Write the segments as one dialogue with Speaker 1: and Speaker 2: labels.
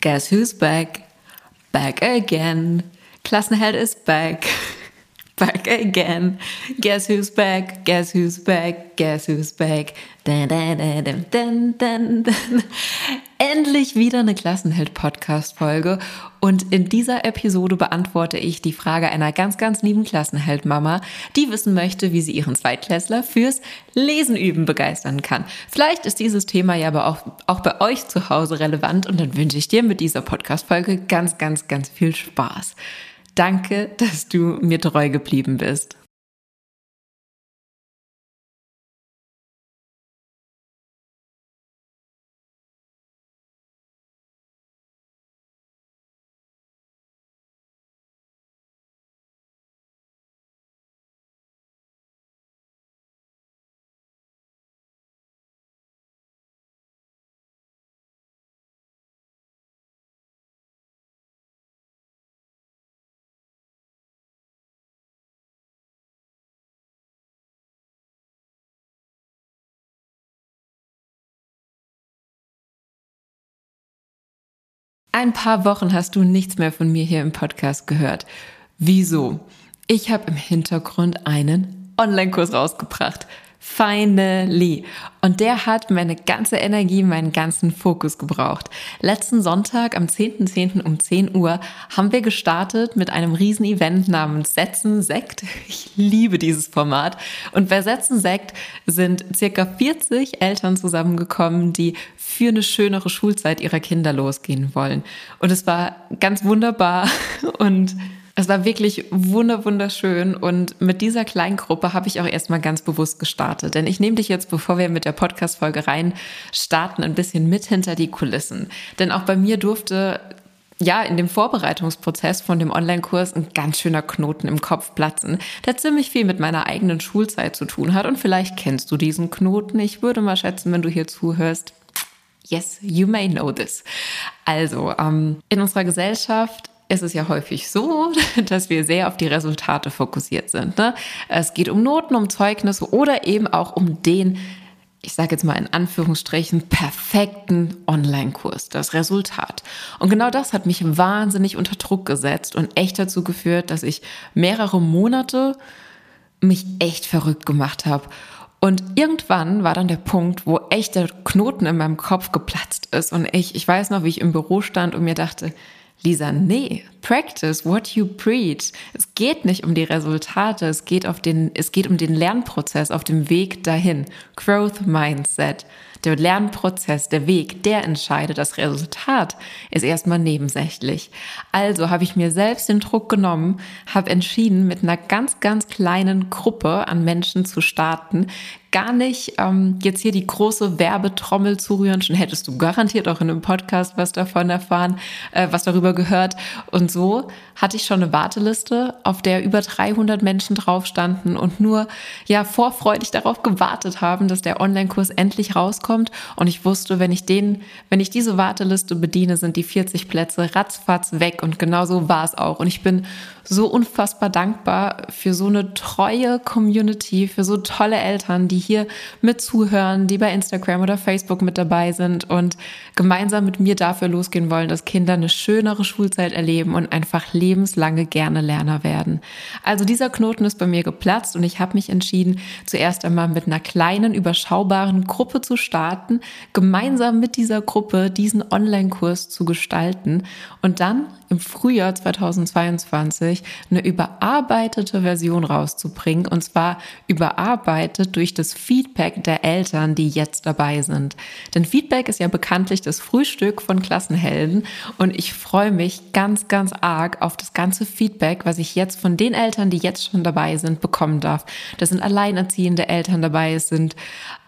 Speaker 1: Guess who's back? Back again. Klassenheld is back. Back again. Guess who's back? Guess who's back? Guess who's back? Dun, dun, dun. Endlich wieder eine Klassenheld-Podcast-Folge. Und in dieser Episode beantworte ich die Frage einer ganz, ganz lieben Klassenheld-Mama, die wissen möchte, wie sie ihren Zweitklässler fürs Lesen üben begeistern kann. Vielleicht ist dieses Thema ja aber auch, auch bei euch zu Hause relevant und dann wünsche ich dir mit dieser Podcast-Folge ganz, ganz, ganz viel Spaß. Danke, dass du mir treu geblieben bist. Ein paar Wochen hast du nichts mehr von mir hier im Podcast gehört. Wieso? Ich habe im Hintergrund einen Online-Kurs rausgebracht. Finally. Und der hat meine ganze Energie, meinen ganzen Fokus gebraucht. Letzten Sonntag am 10.10. .10. um 10 Uhr haben wir gestartet mit einem riesen Event namens Setzen Sekt. Ich liebe dieses Format. Und bei Setzen Sekt sind circa 40 Eltern zusammengekommen, die für eine schönere Schulzeit ihrer Kinder losgehen wollen. Und es war ganz wunderbar und es war wirklich wunder wunderschön und mit dieser kleinen Gruppe habe ich auch erstmal ganz bewusst gestartet, denn ich nehme dich jetzt, bevor wir mit der Podcast Folge rein starten, ein bisschen mit hinter die Kulissen, denn auch bei mir durfte ja, in dem Vorbereitungsprozess von dem Online-Kurs ein ganz schöner Knoten im Kopf platzen, der ziemlich viel mit meiner eigenen Schulzeit zu tun hat. Und vielleicht kennst du diesen Knoten. Ich würde mal schätzen, wenn du hier zuhörst. Yes, you may know this. Also, ähm, in unserer Gesellschaft ist es ja häufig so, dass wir sehr auf die Resultate fokussiert sind. Ne? Es geht um Noten, um Zeugnisse oder eben auch um den, ich sage jetzt mal in Anführungsstrichen, perfekten Online-Kurs, das Resultat. Und genau das hat mich wahnsinnig unter Druck gesetzt und echt dazu geführt, dass ich mehrere Monate mich echt verrückt gemacht habe. Und irgendwann war dann der Punkt, wo echt der Knoten in meinem Kopf geplatzt ist und ich, ich weiß noch, wie ich im Büro stand und mir dachte, Lisa, nee, practice what you preach. Es geht nicht um die Resultate, es geht, auf den, es geht um den Lernprozess auf dem Weg dahin. Growth Mindset. Der Lernprozess, der Weg, der entscheidet. Das Resultat ist erstmal nebensächlich. Also habe ich mir selbst den Druck genommen, habe entschieden, mit einer ganz, ganz kleinen Gruppe an Menschen zu starten, gar nicht ähm, jetzt hier die große Werbetrommel zu rühren. Schon hättest du garantiert auch in einem Podcast was davon erfahren, äh, was darüber gehört. Und so hatte ich schon eine Warteliste, auf der über 300 Menschen drauf standen und nur ja vorfreudig darauf gewartet haben, dass der Online-Kurs endlich rauskommt. Und ich wusste, wenn ich den, wenn ich diese Warteliste bediene, sind die 40 Plätze ratzfatz weg. Und genau so war es auch. Und ich bin so unfassbar dankbar für so eine treue Community, für so tolle Eltern, die hier mit zuhören, die bei Instagram oder Facebook mit dabei sind und gemeinsam mit mir dafür losgehen wollen, dass Kinder eine schönere Schulzeit erleben und einfach lebenslange gerne Lerner werden. Also dieser Knoten ist bei mir geplatzt und ich habe mich entschieden, zuerst einmal mit einer kleinen, überschaubaren Gruppe zu starten, gemeinsam mit dieser Gruppe diesen Online-Kurs zu gestalten und dann im Frühjahr 2022 eine überarbeitete Version rauszubringen und zwar überarbeitet durch das Feedback der Eltern, die jetzt dabei sind. Denn Feedback ist ja bekanntlich das Frühstück von Klassenhelden und ich freue mich ganz, ganz arg auf das ganze Feedback, was ich jetzt von den Eltern, die jetzt schon dabei sind, bekommen darf. Da sind alleinerziehende Eltern dabei, es sind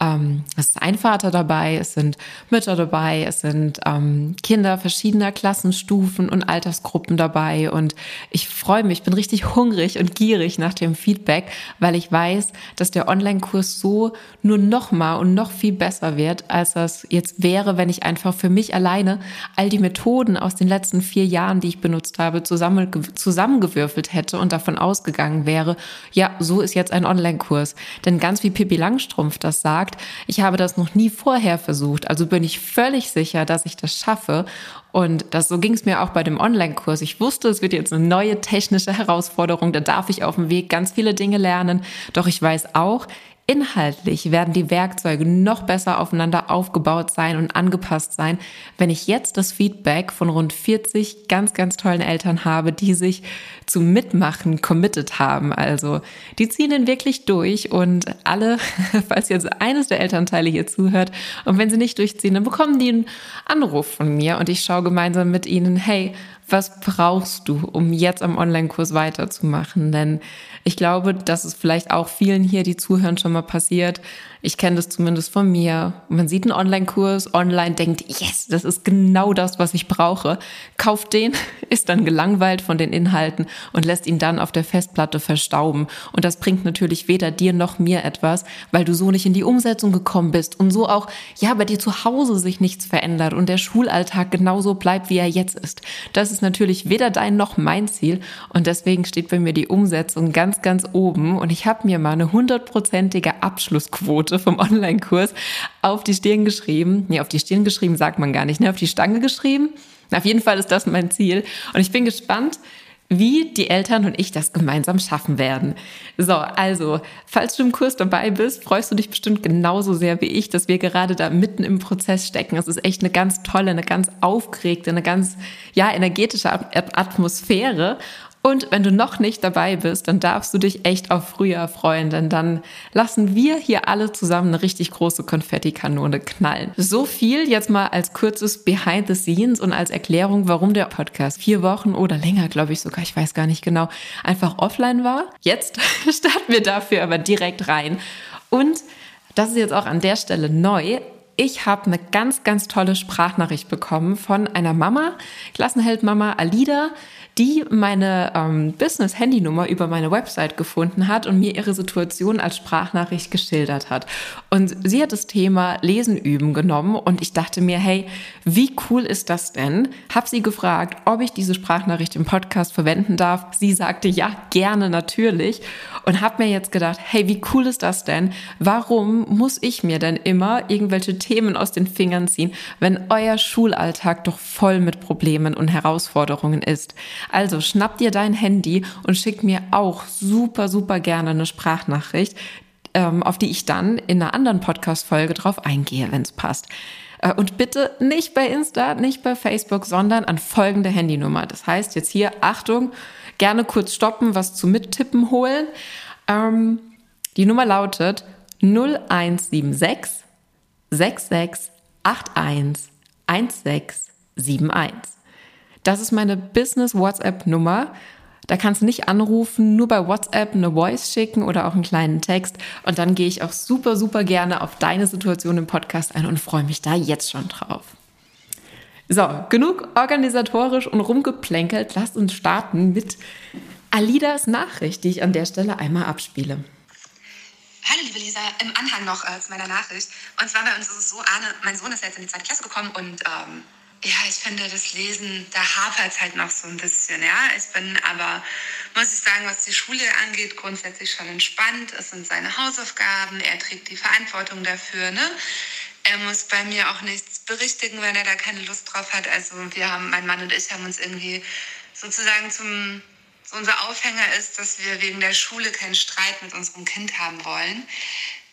Speaker 1: ähm, es ist ein Vater dabei, es sind Mütter dabei, es sind ähm, Kinder verschiedener Klassenstufen und Altersgruppen dabei und ich freue mich, bin richtig hungrig und gierig nach dem Feedback, weil ich weiß, dass der Online-Kurs so so nur noch mal und noch viel besser wird, als das jetzt wäre, wenn ich einfach für mich alleine all die Methoden aus den letzten vier Jahren, die ich benutzt habe, zusammen, zusammengewürfelt hätte und davon ausgegangen wäre, ja, so ist jetzt ein Online-Kurs. Denn ganz wie Pippi Langstrumpf das sagt, ich habe das noch nie vorher versucht, also bin ich völlig sicher, dass ich das schaffe und das, so ging es mir auch bei dem Online-Kurs. Ich wusste, es wird jetzt eine neue technische Herausforderung. Da darf ich auf dem Weg ganz viele Dinge lernen. Doch ich weiß auch, Inhaltlich werden die Werkzeuge noch besser aufeinander aufgebaut sein und angepasst sein, wenn ich jetzt das Feedback von rund 40 ganz, ganz tollen Eltern habe, die sich zum Mitmachen committed haben. Also die ziehen den wirklich durch und alle, falls jetzt eines der Elternteile hier zuhört und wenn sie nicht durchziehen, dann bekommen die einen Anruf von mir und ich schaue gemeinsam mit ihnen, hey, was brauchst du, um jetzt am Online-Kurs weiterzumachen? Denn ich glaube, dass es vielleicht auch vielen hier, die zuhören, schon mal passiert. Ich kenne das zumindest von mir. Man sieht einen Online-Kurs, online denkt, yes, das ist genau das, was ich brauche. Kauft den, ist dann gelangweilt von den Inhalten und lässt ihn dann auf der Festplatte verstauben. Und das bringt natürlich weder dir noch mir etwas, weil du so nicht in die Umsetzung gekommen bist und so auch, ja, bei dir zu Hause sich nichts verändert und der Schulalltag genauso bleibt, wie er jetzt ist. Das ist natürlich weder dein noch mein Ziel und deswegen steht bei mir die Umsetzung ganz ganz, oben und ich habe mir mal eine hundertprozentige Abschlussquote vom Online-Kurs auf die Stirn geschrieben. Nee, auf die Stirn geschrieben sagt man gar nicht, ne? Auf die Stange geschrieben. Auf jeden Fall ist das mein Ziel. Und ich bin gespannt, wie die Eltern und ich das gemeinsam schaffen werden. So, also, falls du im Kurs dabei bist, freust du dich bestimmt genauso sehr wie ich, dass wir gerade da mitten im Prozess stecken. Es ist echt eine ganz tolle, eine ganz aufgeregte, eine ganz, ja, energetische Atmosphäre. Und wenn du noch nicht dabei bist, dann darfst du dich echt auf Frühjahr freuen, denn dann lassen wir hier alle zusammen eine richtig große Konfettikanone knallen. So viel jetzt mal als kurzes Behind the Scenes und als Erklärung, warum der Podcast vier Wochen oder länger, glaube ich sogar, ich weiß gar nicht genau, einfach offline war. Jetzt starten wir dafür aber direkt rein. Und das ist jetzt auch an der Stelle neu ich habe eine ganz, ganz tolle Sprachnachricht bekommen von einer Mama, Klassenheld-Mama Alida, die meine ähm, Business-Handynummer über meine Website gefunden hat und mir ihre Situation als Sprachnachricht geschildert hat. Und sie hat das Thema Lesen üben genommen und ich dachte mir, hey, wie cool ist das denn? Hab sie gefragt, ob ich diese Sprachnachricht im Podcast verwenden darf. Sie sagte ja, gerne natürlich und habe mir jetzt gedacht, hey, wie cool ist das denn? Warum muss ich mir denn immer irgendwelche Themen aus den Fingern ziehen, wenn euer Schulalltag doch voll mit Problemen und Herausforderungen ist? Also schnapp dir dein Handy und schick mir auch super, super gerne eine Sprachnachricht, ähm, auf die ich dann in einer anderen Podcast-Folge drauf eingehe, wenn es passt. Äh, und bitte nicht bei Insta, nicht bei Facebook, sondern an folgende Handynummer. Das heißt jetzt hier, Achtung, gerne kurz stoppen, was zu Mittippen holen. Ähm, die Nummer lautet 0176 66 81 1671. Das ist meine Business WhatsApp Nummer. Da kannst du nicht anrufen, nur bei WhatsApp eine Voice schicken oder auch einen kleinen Text. Und dann gehe ich auch super, super gerne auf deine Situation im Podcast ein und freue mich da jetzt schon drauf. So, genug organisatorisch und rumgeplänkelt. Lasst uns starten mit Alidas Nachricht, die ich an der Stelle einmal abspiele.
Speaker 2: Hallo liebe Lisa, im Anhang noch äh, zu meiner Nachricht. Und zwar bei uns ist es so, Arne, mein Sohn ist jetzt in die zweite Klasse gekommen und ähm, ja, ich finde das Lesen, da hapert es halt noch so ein bisschen. Ja, ich bin aber, muss ich sagen, was die Schule angeht, grundsätzlich schon entspannt. Es sind seine Hausaufgaben, er trägt die Verantwortung dafür. Ne? Er muss bei mir auch nichts berichtigen, wenn er da keine Lust drauf hat. Also wir haben, mein Mann und ich haben uns irgendwie sozusagen zum, so unser Aufhänger ist, dass wir wegen der Schule keinen Streit mit unserem Kind haben wollen.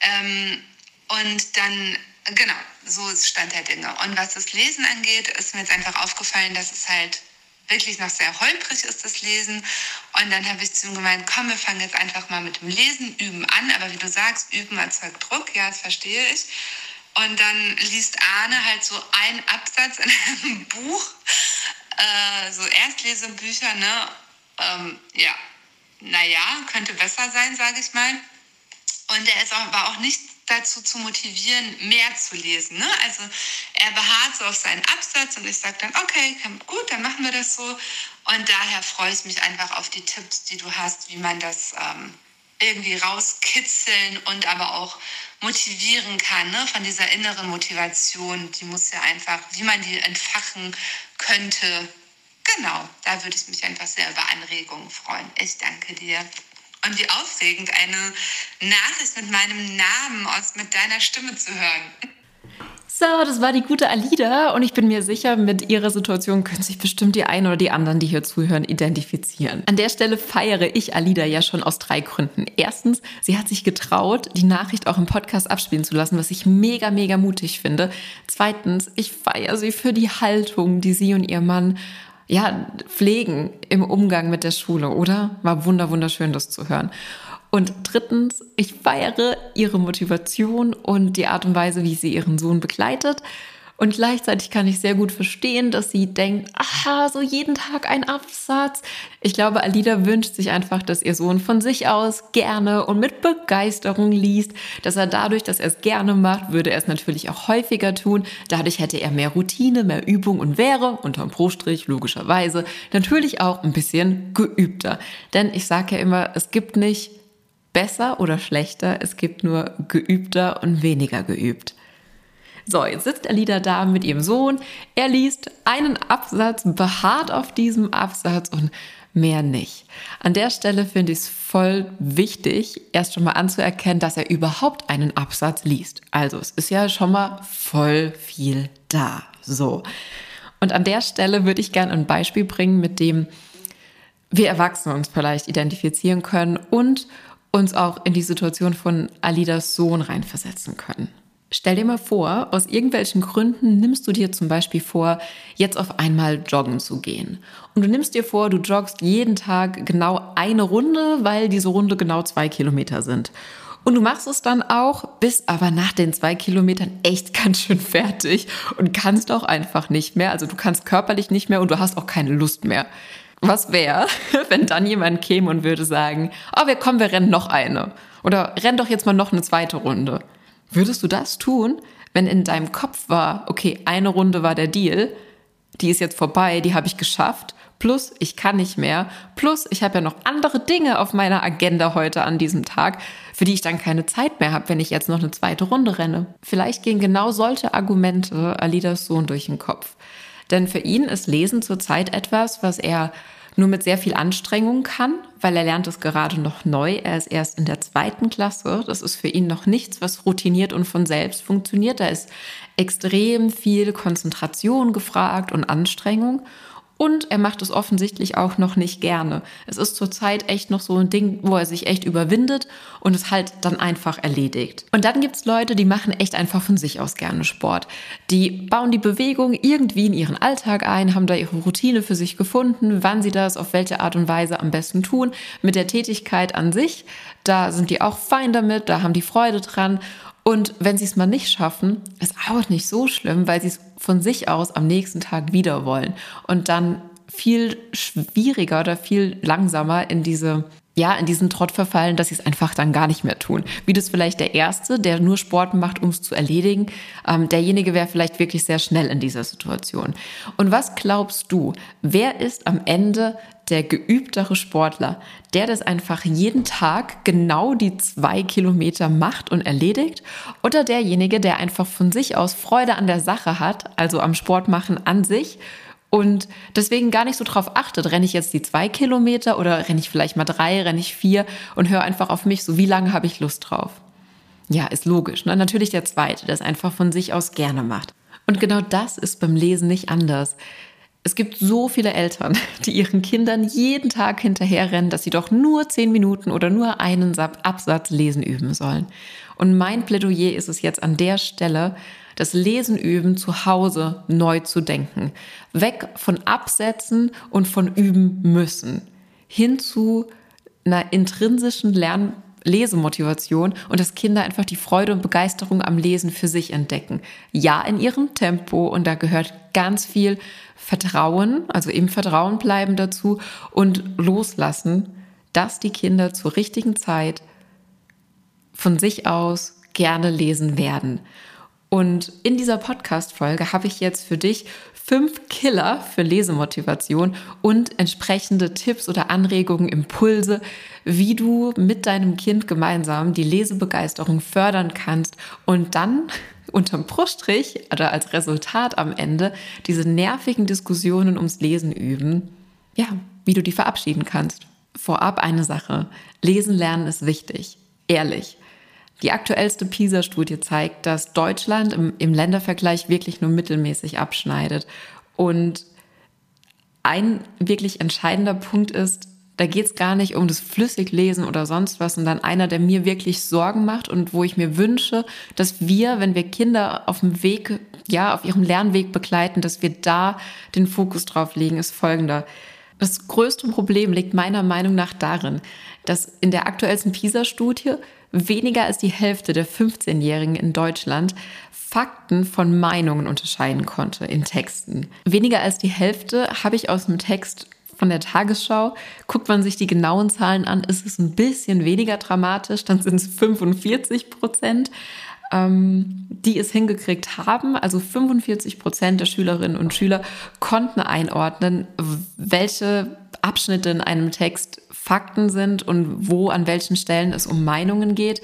Speaker 2: Ähm, und dann Genau, so ist Stand der Dinge. Und was das Lesen angeht, ist mir jetzt einfach aufgefallen, dass es halt wirklich noch sehr holprig ist, das Lesen. Und dann habe ich zu ihm gemeint, komm, wir fangen jetzt einfach mal mit dem Lesen, Üben an. Aber wie du sagst, Üben erzeugt Druck, ja, das verstehe ich. Und dann liest Arne halt so einen Absatz in einem Buch, äh, so Erstlesebücher, ne? Ähm, ja, naja, könnte besser sein, sage ich mal. Und er ist auch, war auch nicht dazu zu motivieren, mehr zu lesen. Ne? Also er beharrt so auf seinen Absatz und ich sage dann, okay, gut, dann machen wir das so. Und daher freue ich mich einfach auf die Tipps, die du hast, wie man das ähm, irgendwie rauskitzeln und aber auch motivieren kann, ne? von dieser inneren Motivation. Die muss ja einfach, wie man die entfachen könnte. Genau, da würde ich mich einfach sehr über Anregungen freuen. Ich danke dir. Und wie aufregend, eine Nachricht mit meinem Namen aus mit deiner Stimme zu hören.
Speaker 1: So, das war die gute Alida und ich bin mir sicher, mit ihrer Situation können sich bestimmt die einen oder die anderen, die hier zuhören, identifizieren. An der Stelle feiere ich Alida ja schon aus drei Gründen. Erstens, sie hat sich getraut, die Nachricht auch im Podcast abspielen zu lassen, was ich mega, mega mutig finde. Zweitens, ich feiere sie für die Haltung, die sie und ihr Mann ja, pflegen im Umgang mit der Schule, oder? War wunder, wunderschön, das zu hören. Und drittens, ich feiere ihre Motivation und die Art und Weise, wie sie ihren Sohn begleitet. Und gleichzeitig kann ich sehr gut verstehen, dass sie denkt, aha, so jeden Tag ein Absatz. Ich glaube, Alida wünscht sich einfach, dass ihr Sohn von sich aus gerne und mit Begeisterung liest, dass er dadurch, dass er es gerne macht, würde er es natürlich auch häufiger tun. Dadurch hätte er mehr Routine, mehr Übung und wäre, unterm Pro-Strich logischerweise, natürlich auch ein bisschen geübter. Denn ich sage ja immer, es gibt nicht besser oder schlechter, es gibt nur geübter und weniger geübt. So, jetzt sitzt Alida da mit ihrem Sohn. Er liest einen Absatz, beharrt auf diesem Absatz und mehr nicht. An der Stelle finde ich es voll wichtig, erst schon mal anzuerkennen, dass er überhaupt einen Absatz liest. Also es ist ja schon mal voll viel da. So. Und an der Stelle würde ich gerne ein Beispiel bringen, mit dem wir Erwachsene uns vielleicht identifizieren können und uns auch in die Situation von Alidas Sohn reinversetzen können. Stell dir mal vor, aus irgendwelchen Gründen nimmst du dir zum Beispiel vor, jetzt auf einmal joggen zu gehen. Und du nimmst dir vor, du joggst jeden Tag genau eine Runde, weil diese Runde genau zwei Kilometer sind. Und du machst es dann auch, bist aber nach den zwei Kilometern echt ganz schön fertig und kannst auch einfach nicht mehr. Also du kannst körperlich nicht mehr und du hast auch keine Lust mehr. Was wäre, wenn dann jemand käme und würde sagen, oh, wir kommen, wir rennen noch eine. Oder renn doch jetzt mal noch eine zweite Runde. Würdest du das tun, wenn in deinem Kopf war, okay, eine Runde war der Deal, die ist jetzt vorbei, die habe ich geschafft, plus ich kann nicht mehr, plus ich habe ja noch andere Dinge auf meiner Agenda heute an diesem Tag, für die ich dann keine Zeit mehr habe, wenn ich jetzt noch eine zweite Runde renne. Vielleicht gehen genau solche Argumente Alidas Sohn durch den Kopf. Denn für ihn ist Lesen zurzeit etwas, was er nur mit sehr viel Anstrengung kann, weil er lernt es gerade noch neu. Er ist erst in der zweiten Klasse. Das ist für ihn noch nichts, was routiniert und von selbst funktioniert. Da ist extrem viel Konzentration gefragt und Anstrengung. Und er macht es offensichtlich auch noch nicht gerne. Es ist zurzeit echt noch so ein Ding, wo er sich echt überwindet und es halt dann einfach erledigt. Und dann gibt's Leute, die machen echt einfach von sich aus gerne Sport. Die bauen die Bewegung irgendwie in ihren Alltag ein, haben da ihre Routine für sich gefunden, wann sie das auf welche Art und Weise am besten tun. Mit der Tätigkeit an sich, da sind die auch fein damit, da haben die Freude dran. Und wenn sie es mal nicht schaffen, ist auch nicht so schlimm, weil sie es von sich aus am nächsten Tag wieder wollen und dann viel schwieriger oder viel langsamer in diese ja, in diesen Trott verfallen, dass sie es einfach dann gar nicht mehr tun. Wie das vielleicht der Erste, der nur Sport macht, um es zu erledigen, ähm, derjenige wäre vielleicht wirklich sehr schnell in dieser Situation. Und was glaubst du, wer ist am Ende der geübtere Sportler, der das einfach jeden Tag genau die zwei Kilometer macht und erledigt, oder derjenige, der einfach von sich aus Freude an der Sache hat, also am Sport machen an sich und deswegen gar nicht so drauf achtet, renne ich jetzt die zwei Kilometer oder renne ich vielleicht mal drei, renne ich vier und höre einfach auf mich, so wie lange habe ich Lust drauf. Ja, ist logisch. Ne? Natürlich der zweite, der es einfach von sich aus gerne macht. Und genau das ist beim Lesen nicht anders. Es gibt so viele Eltern, die ihren Kindern jeden Tag hinterherrennen, dass sie doch nur zehn Minuten oder nur einen Absatz lesen üben sollen. Und mein Plädoyer ist es jetzt an der Stelle, das Lesen üben zu Hause neu zu denken. Weg von Absätzen und von üben müssen. Hin zu einer intrinsischen Lern Lesemotivation und dass Kinder einfach die Freude und Begeisterung am Lesen für sich entdecken. Ja, in ihrem Tempo und da gehört ganz viel Vertrauen, also im Vertrauen bleiben dazu und loslassen, dass die Kinder zur richtigen Zeit von sich aus gerne lesen werden. Und in dieser Podcast-Folge habe ich jetzt für dich fünf Killer für Lesemotivation und entsprechende Tipps oder Anregungen, Impulse, wie du mit deinem Kind gemeinsam die Lesebegeisterung fördern kannst und dann unterm Bruststrich oder als Resultat am Ende diese nervigen Diskussionen ums Lesen üben, ja, wie du die verabschieden kannst. Vorab eine Sache. Lesen lernen ist wichtig. Ehrlich. Die aktuellste PISA-Studie zeigt, dass Deutschland im, im Ländervergleich wirklich nur mittelmäßig abschneidet. Und ein wirklich entscheidender Punkt ist, da geht es gar nicht um das Flüssiglesen oder sonst was, sondern einer, der mir wirklich Sorgen macht und wo ich mir wünsche, dass wir, wenn wir Kinder auf dem Weg, ja, auf ihrem Lernweg begleiten, dass wir da den Fokus drauf legen, ist folgender. Das größte Problem liegt meiner Meinung nach darin, dass in der aktuellsten PISA-Studie weniger als die Hälfte der 15-Jährigen in Deutschland Fakten von Meinungen unterscheiden konnte in Texten. Weniger als die Hälfte habe ich aus dem Text von der Tagesschau. Guckt man sich die genauen Zahlen an, ist es ein bisschen weniger dramatisch, dann sind es 45 Prozent ähm, die es hingekriegt haben. Also 45 Prozent der Schülerinnen und Schüler konnten einordnen, welche Abschnitte in einem Text Fakten sind und wo an welchen Stellen es um Meinungen geht.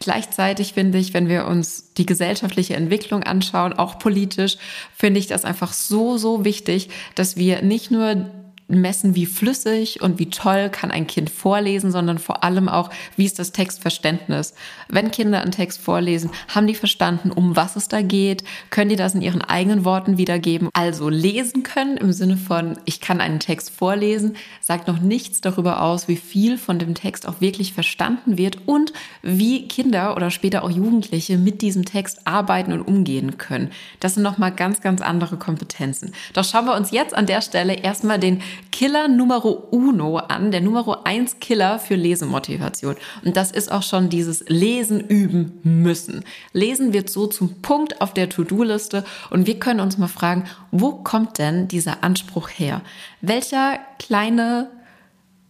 Speaker 1: Gleichzeitig finde ich, wenn wir uns die gesellschaftliche Entwicklung anschauen, auch politisch, finde ich das einfach so, so wichtig, dass wir nicht nur messen, wie flüssig und wie toll kann ein Kind vorlesen, sondern vor allem auch, wie ist das Textverständnis. Wenn Kinder einen Text vorlesen, haben die verstanden, um was es da geht, können die das in ihren eigenen Worten wiedergeben. Also lesen können im Sinne von, ich kann einen Text vorlesen, sagt noch nichts darüber aus, wie viel von dem Text auch wirklich verstanden wird und wie Kinder oder später auch Jugendliche mit diesem Text arbeiten und umgehen können. Das sind nochmal ganz, ganz andere Kompetenzen. Doch schauen wir uns jetzt an der Stelle erstmal den Killer Numero Uno an, der Numero eins Killer für Lesemotivation. Und das ist auch schon dieses Lesen üben müssen. Lesen wird so zum Punkt auf der To-Do-Liste und wir können uns mal fragen, wo kommt denn dieser Anspruch her? Welcher kleine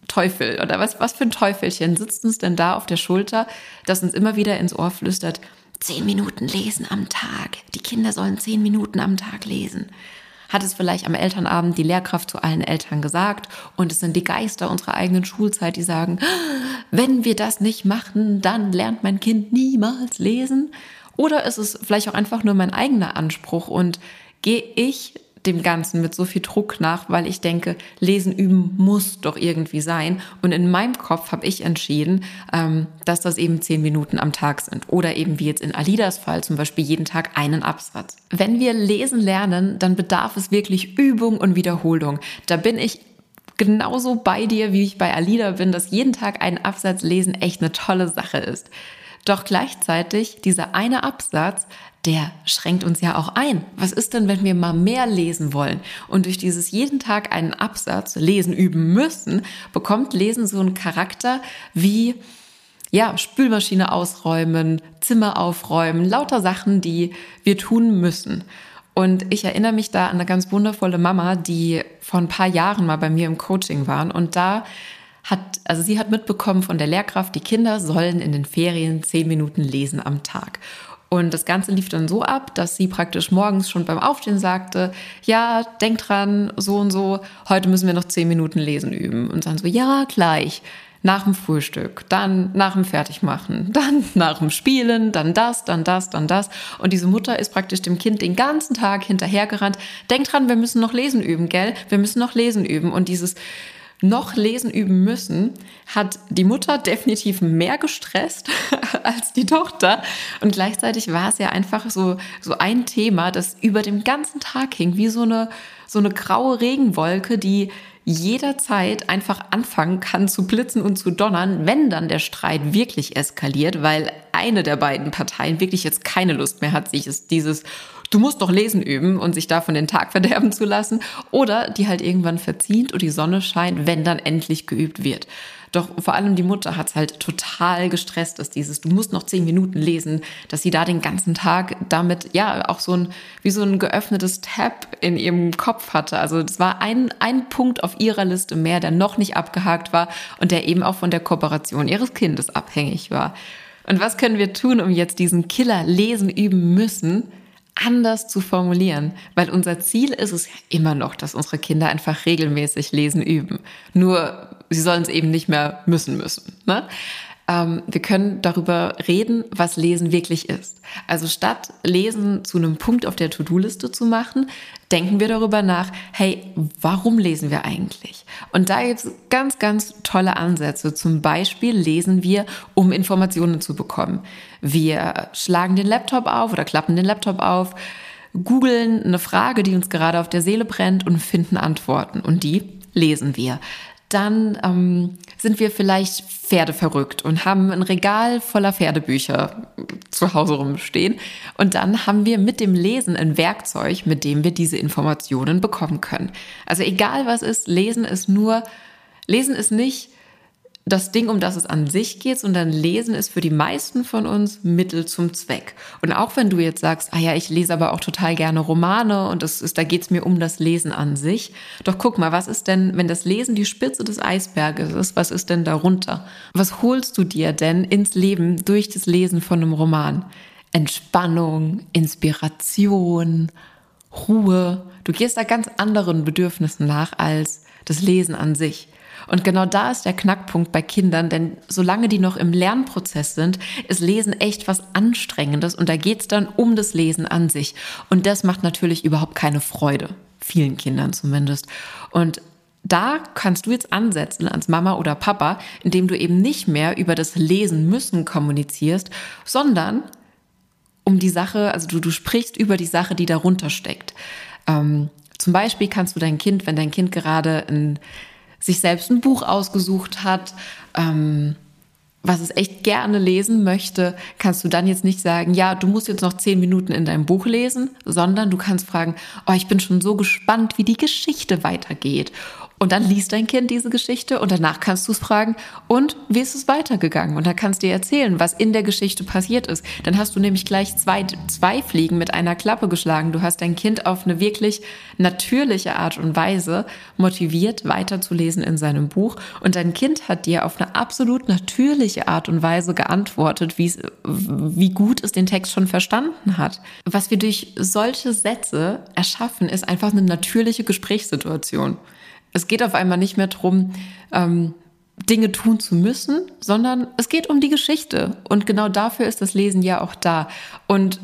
Speaker 1: Teufel oder was, was für ein Teufelchen sitzt uns denn da auf der Schulter, das uns immer wieder ins Ohr flüstert, zehn Minuten lesen am Tag. Die Kinder sollen zehn Minuten am Tag lesen hat es vielleicht am Elternabend die Lehrkraft zu allen Eltern gesagt und es sind die Geister unserer eigenen Schulzeit, die sagen, wenn wir das nicht machen, dann lernt mein Kind niemals lesen. Oder ist es vielleicht auch einfach nur mein eigener Anspruch und gehe ich dem Ganzen mit so viel Druck nach, weil ich denke, lesen üben muss doch irgendwie sein. Und in meinem Kopf habe ich entschieden, ähm, dass das eben zehn Minuten am Tag sind. Oder eben wie jetzt in Alidas Fall zum Beispiel jeden Tag einen Absatz. Wenn wir lesen lernen, dann bedarf es wirklich Übung und Wiederholung. Da bin ich genauso bei dir, wie ich bei Alida bin, dass jeden Tag einen Absatz lesen echt eine tolle Sache ist. Doch gleichzeitig dieser eine Absatz der schränkt uns ja auch ein. Was ist denn, wenn wir mal mehr lesen wollen und durch dieses jeden Tag einen Absatz lesen üben müssen, bekommt Lesen so einen Charakter wie ja, Spülmaschine ausräumen, Zimmer aufräumen, lauter Sachen, die wir tun müssen. Und ich erinnere mich da an eine ganz wundervolle Mama, die vor ein paar Jahren mal bei mir im Coaching waren und da hat, also sie hat mitbekommen von der Lehrkraft, die Kinder sollen in den Ferien zehn Minuten lesen am Tag. Und das Ganze lief dann so ab, dass sie praktisch morgens schon beim Aufstehen sagte, ja, denk dran, so und so, heute müssen wir noch zehn Minuten lesen üben. Und dann so, ja, gleich. Nach dem Frühstück, dann nach dem Fertigmachen, dann nach dem Spielen, dann das, dann das, dann das. Und diese Mutter ist praktisch dem Kind den ganzen Tag hinterhergerannt. Denk dran, wir müssen noch lesen üben, gell? Wir müssen noch lesen üben. Und dieses, noch lesen üben müssen, hat die Mutter definitiv mehr gestresst als die Tochter. Und gleichzeitig war es ja einfach so, so ein Thema, das über dem ganzen Tag hing, wie so eine, so eine graue Regenwolke, die jederzeit einfach anfangen kann zu blitzen und zu donnern, wenn dann der Streit wirklich eskaliert, weil eine der beiden Parteien wirklich jetzt keine Lust mehr hat, sich dieses du musst doch lesen üben und sich davon den Tag verderben zu lassen. Oder die halt irgendwann verzieht und die Sonne scheint, wenn dann endlich geübt wird. Doch vor allem die Mutter hat es halt total gestresst, dass dieses, du musst noch zehn Minuten lesen, dass sie da den ganzen Tag damit, ja, auch so ein, wie so ein geöffnetes Tab in ihrem Kopf hatte. Also das war ein, ein Punkt auf ihrer Liste mehr, der noch nicht abgehakt war und der eben auch von der Kooperation ihres Kindes abhängig war. Und was können wir tun, um jetzt diesen Killer lesen üben müssen anders zu formulieren, weil unser Ziel ist es ja immer noch, dass unsere Kinder einfach regelmäßig lesen üben. Nur sie sollen es eben nicht mehr müssen müssen. Ne? Ähm, wir können darüber reden, was Lesen wirklich ist. Also statt Lesen zu einem Punkt auf der To-Do-Liste zu machen, denken wir darüber nach, hey, warum lesen wir eigentlich? Und da gibt es ganz, ganz tolle Ansätze. Zum Beispiel lesen wir, um Informationen zu bekommen. Wir schlagen den Laptop auf oder klappen den Laptop auf, googeln eine Frage, die uns gerade auf der Seele brennt und finden Antworten. Und die lesen wir dann ähm, sind wir vielleicht Pferde verrückt und haben ein Regal voller Pferdebücher zu Hause rumstehen. Und dann haben wir mit dem Lesen ein Werkzeug, mit dem wir diese Informationen bekommen können. Also egal was ist, Lesen ist nur, Lesen ist nicht das Ding, um das es an sich geht, sondern Lesen ist für die meisten von uns Mittel zum Zweck. Und auch wenn du jetzt sagst, ah ja, ich lese aber auch total gerne Romane und das ist, da geht es mir um das Lesen an sich. Doch guck mal, was ist denn, wenn das Lesen die Spitze des Eisberges ist, was ist denn darunter? Was holst du dir denn ins Leben durch das Lesen von einem Roman? Entspannung, Inspiration, Ruhe. Du gehst da ganz anderen Bedürfnissen nach als das Lesen an sich. Und genau da ist der Knackpunkt bei Kindern, denn solange die noch im Lernprozess sind, ist Lesen echt was Anstrengendes und da geht es dann um das Lesen an sich. Und das macht natürlich überhaupt keine Freude, vielen Kindern zumindest. Und da kannst du jetzt ansetzen als Mama oder Papa, indem du eben nicht mehr über das Lesen müssen kommunizierst, sondern um die Sache, also du, du sprichst über die Sache, die darunter steckt. Ähm, zum Beispiel kannst du dein Kind, wenn dein Kind gerade ein sich selbst ein Buch ausgesucht hat, ähm, was es echt gerne lesen möchte, kannst du dann jetzt nicht sagen, ja, du musst jetzt noch zehn Minuten in deinem Buch lesen, sondern du kannst fragen, oh, ich bin schon so gespannt, wie die Geschichte weitergeht. Und dann liest dein Kind diese Geschichte und danach kannst du es fragen, und wie ist es weitergegangen? Und dann kannst du dir erzählen, was in der Geschichte passiert ist. Dann hast du nämlich gleich zwei, zwei Fliegen mit einer Klappe geschlagen. Du hast dein Kind auf eine wirklich natürliche Art und Weise motiviert, weiterzulesen in seinem Buch. Und dein Kind hat dir auf eine absolut natürliche Art und Weise geantwortet, wie gut es den Text schon verstanden hat. Was wir durch solche Sätze erschaffen, ist einfach eine natürliche Gesprächssituation. Es geht auf einmal nicht mehr darum, ähm, Dinge tun zu müssen, sondern es geht um die Geschichte. Und genau dafür ist das Lesen ja auch da. Und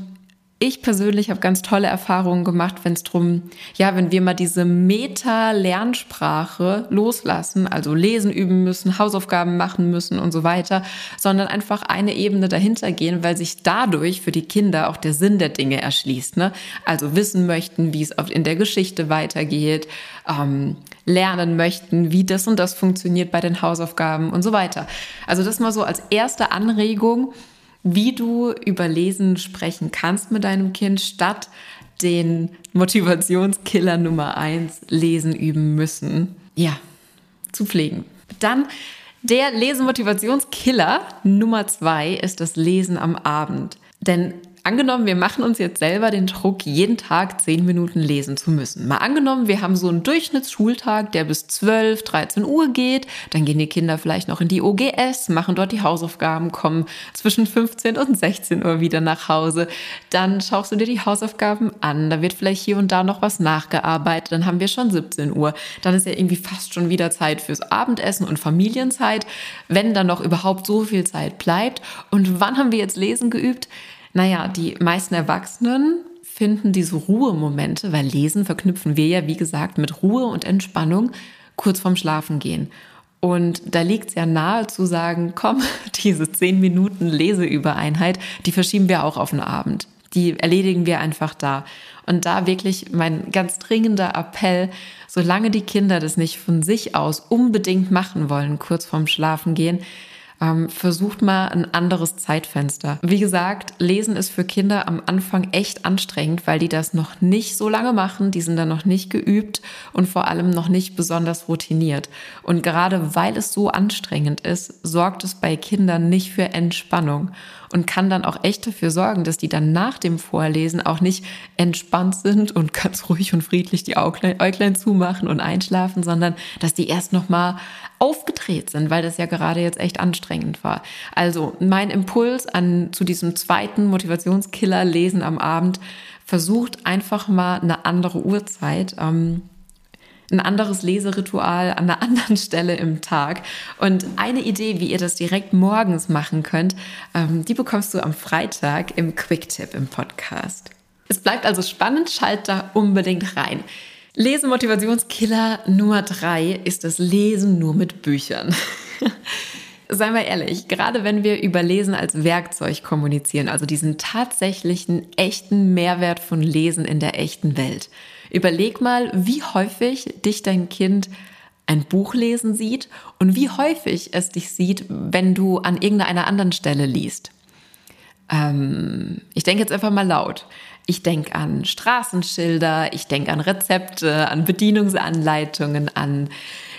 Speaker 1: ich persönlich habe ganz tolle Erfahrungen gemacht, wenn es drum, ja, wenn wir mal diese Meta-Lernsprache loslassen, also lesen üben müssen, Hausaufgaben machen müssen und so weiter, sondern einfach eine Ebene dahinter gehen, weil sich dadurch für die Kinder auch der Sinn der Dinge erschließt. Ne? Also wissen möchten, wie es in der Geschichte weitergeht, ähm, lernen möchten, wie das und das funktioniert bei den Hausaufgaben und so weiter. Also das mal so als erste Anregung wie du über Lesen sprechen kannst mit deinem Kind, statt den Motivationskiller Nummer eins lesen üben müssen, ja, zu pflegen. Dann der Lesemotivationskiller Nummer zwei ist das Lesen am Abend. Denn Angenommen, wir machen uns jetzt selber den Druck, jeden Tag zehn Minuten lesen zu müssen. Mal angenommen, wir haben so einen Durchschnittsschultag, der bis 12, 13 Uhr geht. Dann gehen die Kinder vielleicht noch in die OGS, machen dort die Hausaufgaben, kommen zwischen 15 und 16 Uhr wieder nach Hause. Dann schaust du dir die Hausaufgaben an. Da wird vielleicht hier und da noch was nachgearbeitet. Dann haben wir schon 17 Uhr. Dann ist ja irgendwie fast schon wieder Zeit fürs Abendessen und Familienzeit, wenn dann noch überhaupt so viel Zeit bleibt. Und wann haben wir jetzt lesen geübt? Naja, die meisten Erwachsenen finden diese Ruhemomente, weil Lesen verknüpfen wir ja, wie gesagt, mit Ruhe und Entspannung kurz vorm Schlafen gehen. Und da liegt es ja nahe zu sagen, komm, diese zehn Minuten Leseübereinheit, die verschieben wir auch auf den Abend. Die erledigen wir einfach da. Und da wirklich mein ganz dringender Appell, solange die Kinder das nicht von sich aus unbedingt machen wollen, kurz vorm Schlafen gehen, ähm, versucht mal ein anderes Zeitfenster. Wie gesagt, Lesen ist für Kinder am Anfang echt anstrengend, weil die das noch nicht so lange machen, die sind dann noch nicht geübt und vor allem noch nicht besonders routiniert. Und gerade weil es so anstrengend ist, sorgt es bei Kindern nicht für Entspannung und kann dann auch echt dafür sorgen, dass die dann nach dem Vorlesen auch nicht entspannt sind und ganz ruhig und friedlich die Äuglein, zumachen und einschlafen, sondern dass die erst noch mal aufgedreht sind, weil das ja gerade jetzt echt anstrengend war. Also mein Impuls an zu diesem zweiten Motivationskiller Lesen am Abend versucht einfach mal eine andere Uhrzeit. Ähm, ein anderes Leseritual an einer anderen Stelle im Tag. Und eine Idee, wie ihr das direkt morgens machen könnt, ähm, die bekommst du am Freitag im Quick-Tip im Podcast. Es bleibt also spannend, schalt da unbedingt rein. Lesemotivationskiller Nummer drei ist das Lesen nur mit Büchern. Seien wir ehrlich, gerade wenn wir über Lesen als Werkzeug kommunizieren, also diesen tatsächlichen, echten Mehrwert von Lesen in der echten Welt, Überleg mal, wie häufig dich dein Kind ein Buch lesen sieht und wie häufig es dich sieht, wenn du an irgendeiner anderen Stelle liest. Ähm, ich denke jetzt einfach mal laut. Ich denke an Straßenschilder, ich denke an Rezepte, an Bedienungsanleitungen, an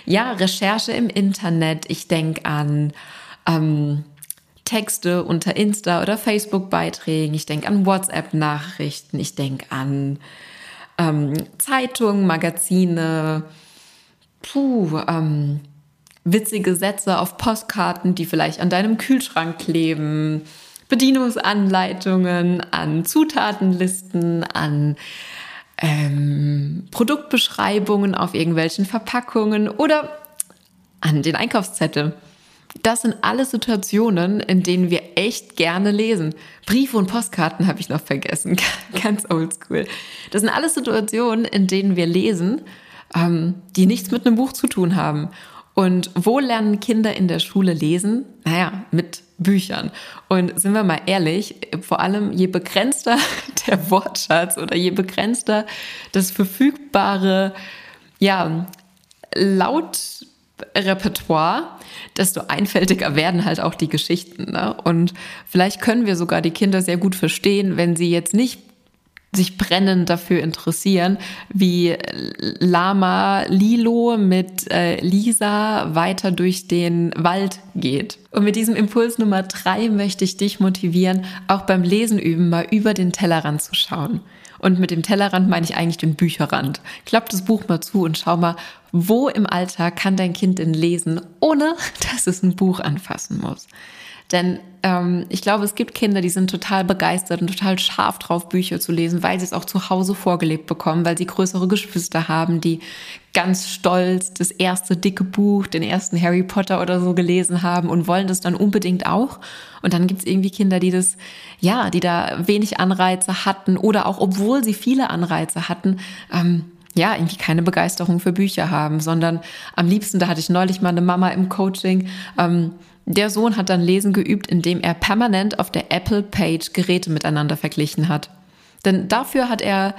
Speaker 1: ja, Recherche im Internet, ich denke an ähm, Texte unter Insta- oder Facebook-Beiträgen, ich denke an WhatsApp-Nachrichten, ich denke an ähm, Zeitungen, Magazine, puh, ähm, witzige Sätze auf Postkarten, die vielleicht an deinem Kühlschrank kleben, Bedienungsanleitungen, an Zutatenlisten, an ähm, Produktbeschreibungen auf irgendwelchen Verpackungen oder an den Einkaufszettel. Das sind alles Situationen, in denen wir echt gerne lesen. Briefe und Postkarten habe ich noch vergessen, ganz oldschool. Das sind alles Situationen, in denen wir lesen, ähm, die nichts mit einem Buch zu tun haben. Und wo lernen Kinder in der Schule lesen? Naja, mit Büchern. Und sind wir mal ehrlich, vor allem je begrenzter der Wortschatz oder je begrenzter das verfügbare, ja, laut Repertoire, desto einfältiger werden halt auch die Geschichten. Ne? Und vielleicht können wir sogar die Kinder sehr gut verstehen, wenn sie jetzt nicht sich brennend dafür interessieren, wie Lama Lilo mit äh, Lisa weiter durch den Wald geht. Und mit diesem Impuls Nummer drei möchte ich dich motivieren, auch beim Lesen üben mal über den Tellerrand zu schauen. Und mit dem Tellerrand meine ich eigentlich den Bücherrand. Klapp das Buch mal zu und schau mal, wo im Alltag kann dein Kind denn lesen, ohne dass es ein Buch anfassen muss. Denn ähm, ich glaube, es gibt Kinder, die sind total begeistert und total scharf drauf, Bücher zu lesen, weil sie es auch zu Hause vorgelebt bekommen, weil sie größere Geschwister haben, die ganz stolz das erste dicke Buch, den ersten Harry Potter oder so gelesen haben und wollen das dann unbedingt auch. Und dann gibt es irgendwie Kinder, die das, ja, die da wenig Anreize hatten oder auch, obwohl sie viele Anreize hatten, ähm, ja, irgendwie keine Begeisterung für Bücher haben, sondern am liebsten, da hatte ich neulich mal eine Mama im Coaching, ähm, der Sohn hat dann Lesen geübt, indem er permanent auf der Apple-Page Geräte miteinander verglichen hat. Denn dafür hat er,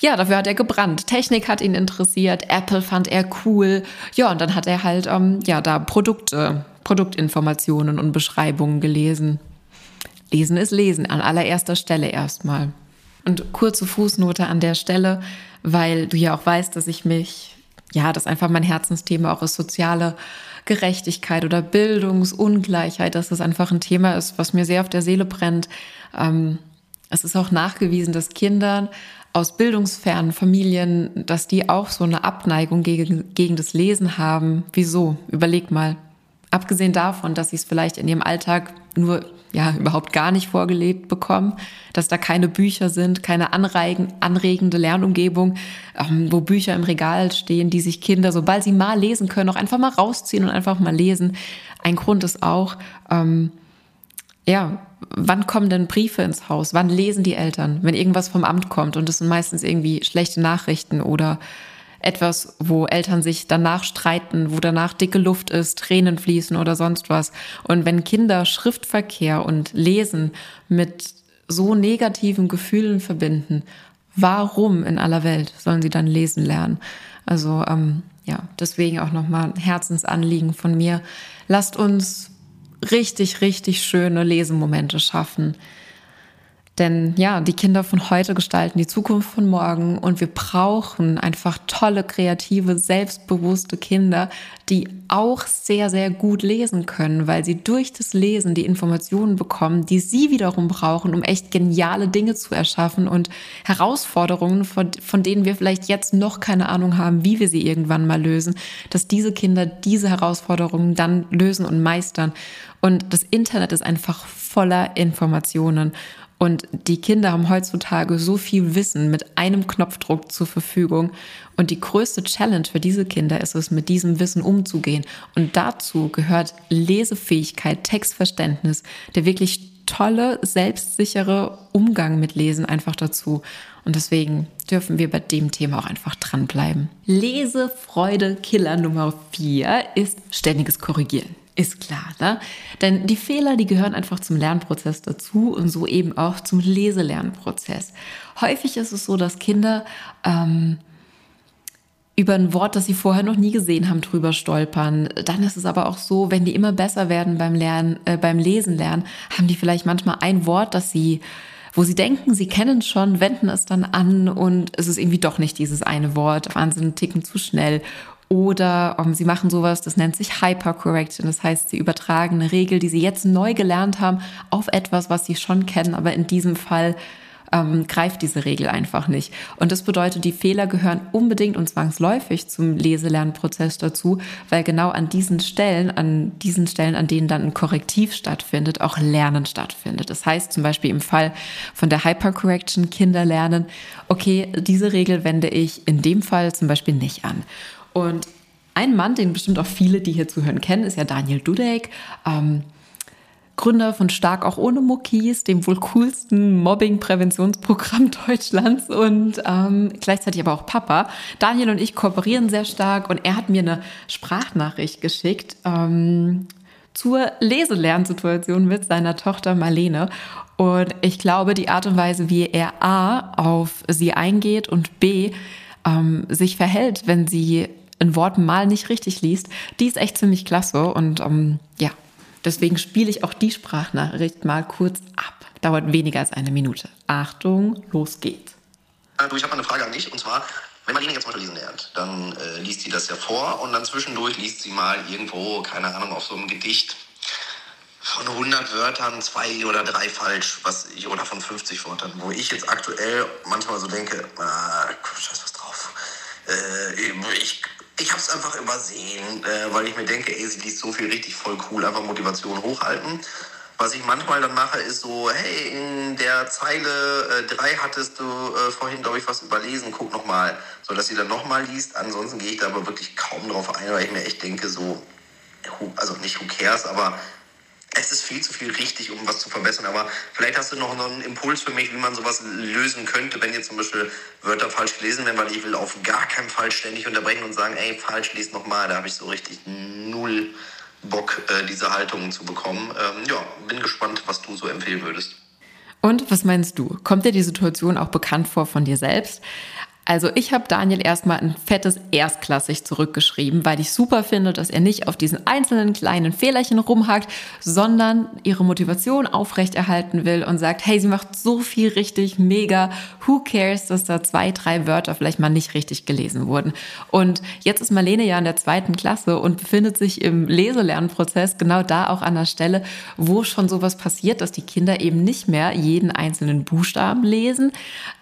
Speaker 1: ja, dafür hat er gebrannt. Technik hat ihn interessiert, Apple fand er cool. Ja, und dann hat er halt, ähm, ja, da Produkte, Produktinformationen und Beschreibungen gelesen. Lesen ist Lesen, an allererster Stelle erstmal. Und kurze Fußnote an der Stelle, weil du ja auch weißt, dass ich mich, ja, das einfach mein Herzensthema auch ist, soziale Gerechtigkeit oder Bildungsungleichheit, dass das einfach ein Thema ist, was mir sehr auf der Seele brennt. Ähm, es ist auch nachgewiesen, dass Kinder aus bildungsfernen Familien, dass die auch so eine Abneigung gegen, gegen das Lesen haben. Wieso? Überleg mal. Abgesehen davon, dass sie es vielleicht in ihrem Alltag nur ja überhaupt gar nicht vorgelebt bekommen, dass da keine Bücher sind, keine anreigen, anregende Lernumgebung, ähm, wo Bücher im Regal stehen, die sich Kinder, sobald sie mal lesen können, auch einfach mal rausziehen und einfach mal lesen. Ein Grund ist auch, ähm, ja, wann kommen denn Briefe ins Haus? Wann lesen die Eltern, wenn irgendwas vom Amt kommt? Und das sind meistens irgendwie schlechte Nachrichten oder etwas, wo Eltern sich danach streiten, wo danach dicke Luft ist, Tränen fließen oder sonst was. Und wenn Kinder Schriftverkehr und Lesen mit so negativen Gefühlen verbinden, warum in aller Welt sollen sie dann lesen lernen? Also ähm, ja, deswegen auch nochmal ein Herzensanliegen von mir. Lasst uns richtig, richtig schöne Lesemomente schaffen. Denn ja, die Kinder von heute gestalten die Zukunft von morgen und wir brauchen einfach tolle, kreative, selbstbewusste Kinder, die auch sehr, sehr gut lesen können, weil sie durch das Lesen die Informationen bekommen, die sie wiederum brauchen, um echt geniale Dinge zu erschaffen und Herausforderungen, von, von denen wir vielleicht jetzt noch keine Ahnung haben, wie wir sie irgendwann mal lösen, dass diese Kinder diese Herausforderungen dann lösen und meistern. Und das Internet ist einfach voller Informationen. Und die Kinder haben heutzutage so viel Wissen mit einem Knopfdruck zur Verfügung. Und die größte Challenge für diese Kinder ist es, mit diesem Wissen umzugehen. Und dazu gehört Lesefähigkeit, Textverständnis, der wirklich tolle, selbstsichere Umgang mit Lesen einfach dazu. Und deswegen dürfen wir bei dem Thema auch einfach dranbleiben. Lesefreude Killer Nummer vier ist ständiges Korrigieren. Ist klar, ne? Denn die Fehler, die gehören einfach zum Lernprozess dazu und so eben auch zum Leselernprozess. Häufig ist es so, dass Kinder ähm, über ein Wort, das sie vorher noch nie gesehen haben, drüber stolpern. Dann ist es aber auch so, wenn die immer besser werden beim Lernen, äh, beim Lesen lernen, haben die vielleicht manchmal ein Wort, das sie wo sie denken, sie kennen schon, wenden es dann an und es ist irgendwie doch nicht dieses eine Wort, Wahnsinn, ticken zu schnell. Oder um, ähm, sie machen sowas, das nennt sich Hypercorrection. Das heißt, sie übertragen eine Regel, die sie jetzt neu gelernt haben, auf etwas, was sie schon kennen, aber in diesem Fall ähm, greift diese Regel einfach nicht. Und das bedeutet, die Fehler gehören unbedingt und zwangsläufig zum Leselernprozess dazu, weil genau an diesen Stellen, an diesen Stellen, an denen dann ein Korrektiv stattfindet, auch Lernen stattfindet. Das heißt zum Beispiel im Fall von der Hypercorrection Kinder lernen, okay, diese Regel wende ich in dem Fall zum Beispiel nicht an. Und ein Mann, den bestimmt auch viele, die hier zuhören, kennen, ist ja Daniel Dudek. Ähm, Gründer von Stark auch ohne Muckis, dem wohl coolsten Mobbing-Präventionsprogramm Deutschlands und ähm, gleichzeitig aber auch Papa. Daniel und ich kooperieren sehr stark und er hat mir eine Sprachnachricht geschickt ähm, zur Leselernsituation mit seiner Tochter Marlene. Und ich glaube, die Art und Weise, wie er A auf sie eingeht und B ähm, sich verhält, wenn sie ein Wort mal nicht richtig liest, die ist echt ziemlich klasse. Und ähm, ja, Deswegen spiele ich auch die Sprachnachricht mal kurz ab. Dauert weniger als eine Minute. Achtung, los geht's.
Speaker 3: Äh, du, ich habe mal eine Frage an dich und zwar, wenn Marlene jetzt mal lesen lernt, dann äh, liest sie das ja vor und dann zwischendurch liest sie mal irgendwo, keine Ahnung, auf so einem Gedicht von 100 Wörtern zwei oder drei falsch, was ich, oder von 50 Wörtern, wo ich jetzt aktuell manchmal so denke, ah, scheiß was drauf. Äh, ich ich habe es einfach übersehen, äh, weil ich mir denke, ey, sie liest so viel richtig voll cool, einfach Motivation hochhalten. Was ich manchmal dann mache, ist so, hey, in der Zeile 3 äh, hattest du äh, vorhin, glaube ich, was überlesen, guck nochmal. So, dass sie dann nochmal liest. Ansonsten gehe ich da aber wirklich kaum drauf ein, weil ich mir echt denke, so, also nicht who cares, aber es ist viel zu viel richtig, um was zu verbessern. Aber vielleicht hast du noch einen Impuls für mich, wie man sowas lösen könnte, wenn jetzt zum Beispiel Wörter falsch gelesen werden, weil ich will auf gar keinen Fall ständig unterbrechen und sagen, ey, falsch, lies nochmal. Da habe ich so richtig null Bock, äh, diese Haltung zu bekommen. Ähm, ja, bin gespannt, was du so empfehlen würdest.
Speaker 1: Und was meinst du? Kommt dir die Situation auch bekannt vor von dir selbst? Also ich habe Daniel erstmal ein fettes Erstklassig zurückgeschrieben, weil ich super finde, dass er nicht auf diesen einzelnen kleinen Fehlerchen rumhakt, sondern ihre Motivation aufrechterhalten will und sagt, hey, sie macht so viel richtig, mega, who cares, dass da zwei, drei Wörter vielleicht mal nicht richtig gelesen wurden. Und jetzt ist Marlene ja in der zweiten Klasse und befindet sich im Leselernprozess genau da auch an der Stelle, wo schon sowas passiert, dass die Kinder eben nicht mehr jeden einzelnen Buchstaben lesen,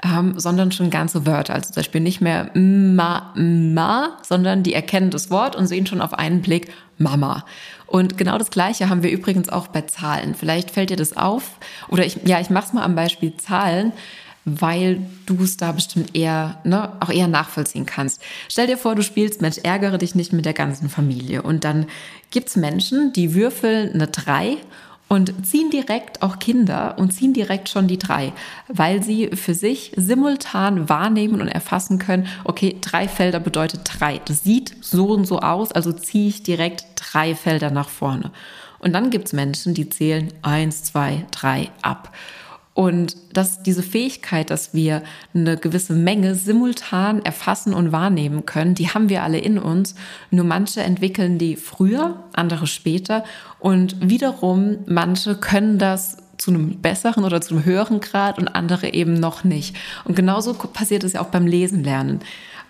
Speaker 1: ähm, sondern schon ganze Wörter. Also zum Beispiel nicht mehr ma, ma, sondern die erkennen das Wort und sehen schon auf einen Blick Mama. Und genau das Gleiche haben wir übrigens auch bei Zahlen. Vielleicht fällt dir das auf. Oder ich, ja, ich mache es mal am Beispiel Zahlen, weil du es da bestimmt eher, ne, auch eher nachvollziehen kannst. Stell dir vor, du spielst Mensch, ärgere dich nicht mit der ganzen Familie. Und dann gibt's Menschen, die würfeln eine 3 und ziehen direkt auch Kinder und ziehen direkt schon die drei, weil sie für sich simultan wahrnehmen und erfassen können, okay, drei Felder bedeutet drei. Das sieht so und so aus, also ziehe ich direkt drei Felder nach vorne. Und dann gibt's Menschen, die zählen eins, zwei, drei ab. Und dass diese Fähigkeit, dass wir eine gewisse Menge simultan erfassen und wahrnehmen können, die haben wir alle in uns. Nur manche entwickeln die früher, andere später. Und wiederum, manche können das zu einem besseren oder zu einem höheren Grad und andere eben noch nicht. Und genauso passiert es ja auch beim Lesen lernen.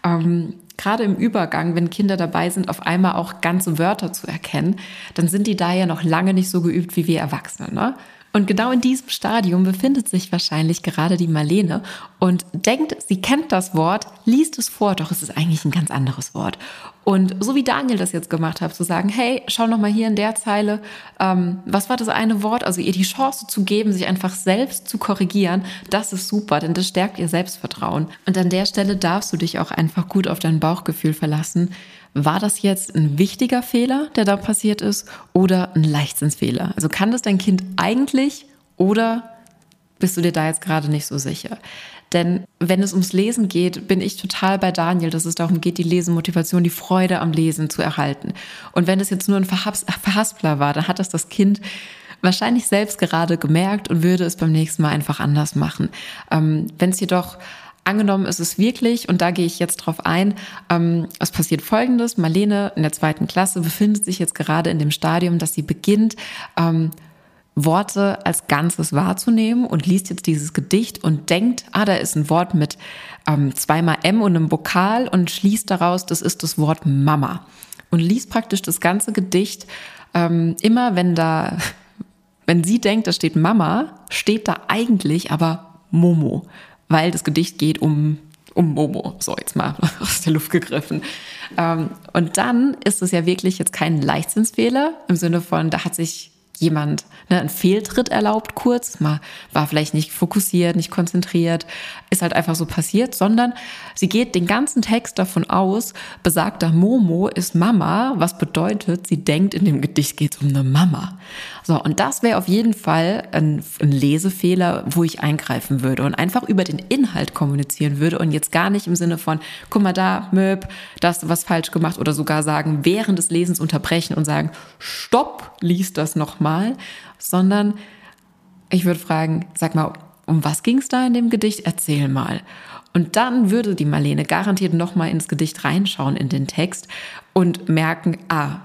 Speaker 1: Ähm, gerade im Übergang, wenn Kinder dabei sind, auf einmal auch ganze Wörter zu erkennen, dann sind die da ja noch lange nicht so geübt wie wir Erwachsene. Ne? Und genau in diesem Stadium befindet sich wahrscheinlich gerade die Marlene und denkt, sie kennt das Wort, liest es vor, doch es ist eigentlich ein ganz anderes Wort. Und so wie Daniel das jetzt gemacht hat, zu sagen, hey, schau noch mal hier in der Zeile, ähm, was war das eine Wort? Also ihr die Chance zu geben, sich einfach selbst zu korrigieren, das ist super, denn das stärkt ihr Selbstvertrauen. Und an der Stelle darfst du dich auch einfach gut auf dein Bauchgefühl verlassen. War das jetzt ein wichtiger Fehler, der da passiert ist, oder ein Leichtsinnsfehler? Also kann das dein Kind eigentlich oder bist du dir da jetzt gerade nicht so sicher? Denn wenn es ums Lesen geht, bin ich total bei Daniel, dass es darum geht, die Lesemotivation, die Freude am Lesen zu erhalten. Und wenn es jetzt nur ein Verhaspler war, dann hat das das Kind wahrscheinlich selbst gerade gemerkt und würde es beim nächsten Mal einfach anders machen. Ähm, wenn es jedoch Angenommen ist es wirklich, und da gehe ich jetzt drauf ein, ähm, es passiert Folgendes. Marlene in der zweiten Klasse befindet sich jetzt gerade in dem Stadium, dass sie beginnt, ähm, Worte als Ganzes wahrzunehmen und liest jetzt dieses Gedicht und denkt, ah, da ist ein Wort mit ähm, zweimal M und einem Vokal und schließt daraus, das ist das Wort Mama. Und liest praktisch das ganze Gedicht ähm, immer, wenn da, wenn sie denkt, da steht Mama, steht da eigentlich aber Momo, weil das Gedicht geht um um Momo, so jetzt mal aus der Luft gegriffen. Ähm, und dann ist es ja wirklich jetzt kein Leichtsinnsfehler im Sinne von, da hat sich jemand ne, einen Fehltritt erlaubt kurz, mal war vielleicht nicht fokussiert, nicht konzentriert, ist halt einfach so passiert, sondern sie geht den ganzen Text davon aus, besagter Momo ist Mama, was bedeutet, sie denkt, in dem Gedicht geht es um eine Mama. So, und das wäre auf jeden Fall ein, ein Lesefehler, wo ich eingreifen würde und einfach über den Inhalt kommunizieren würde und jetzt gar nicht im Sinne von, guck mal da, Möb, da hast du was falsch gemacht oder sogar sagen, während des Lesens unterbrechen und sagen, stopp, liest das nochmal, sondern ich würde fragen, sag mal, um was ging es da in dem Gedicht? Erzähl mal. Und dann würde die Marlene garantiert nochmal ins Gedicht reinschauen, in den Text und merken, ah,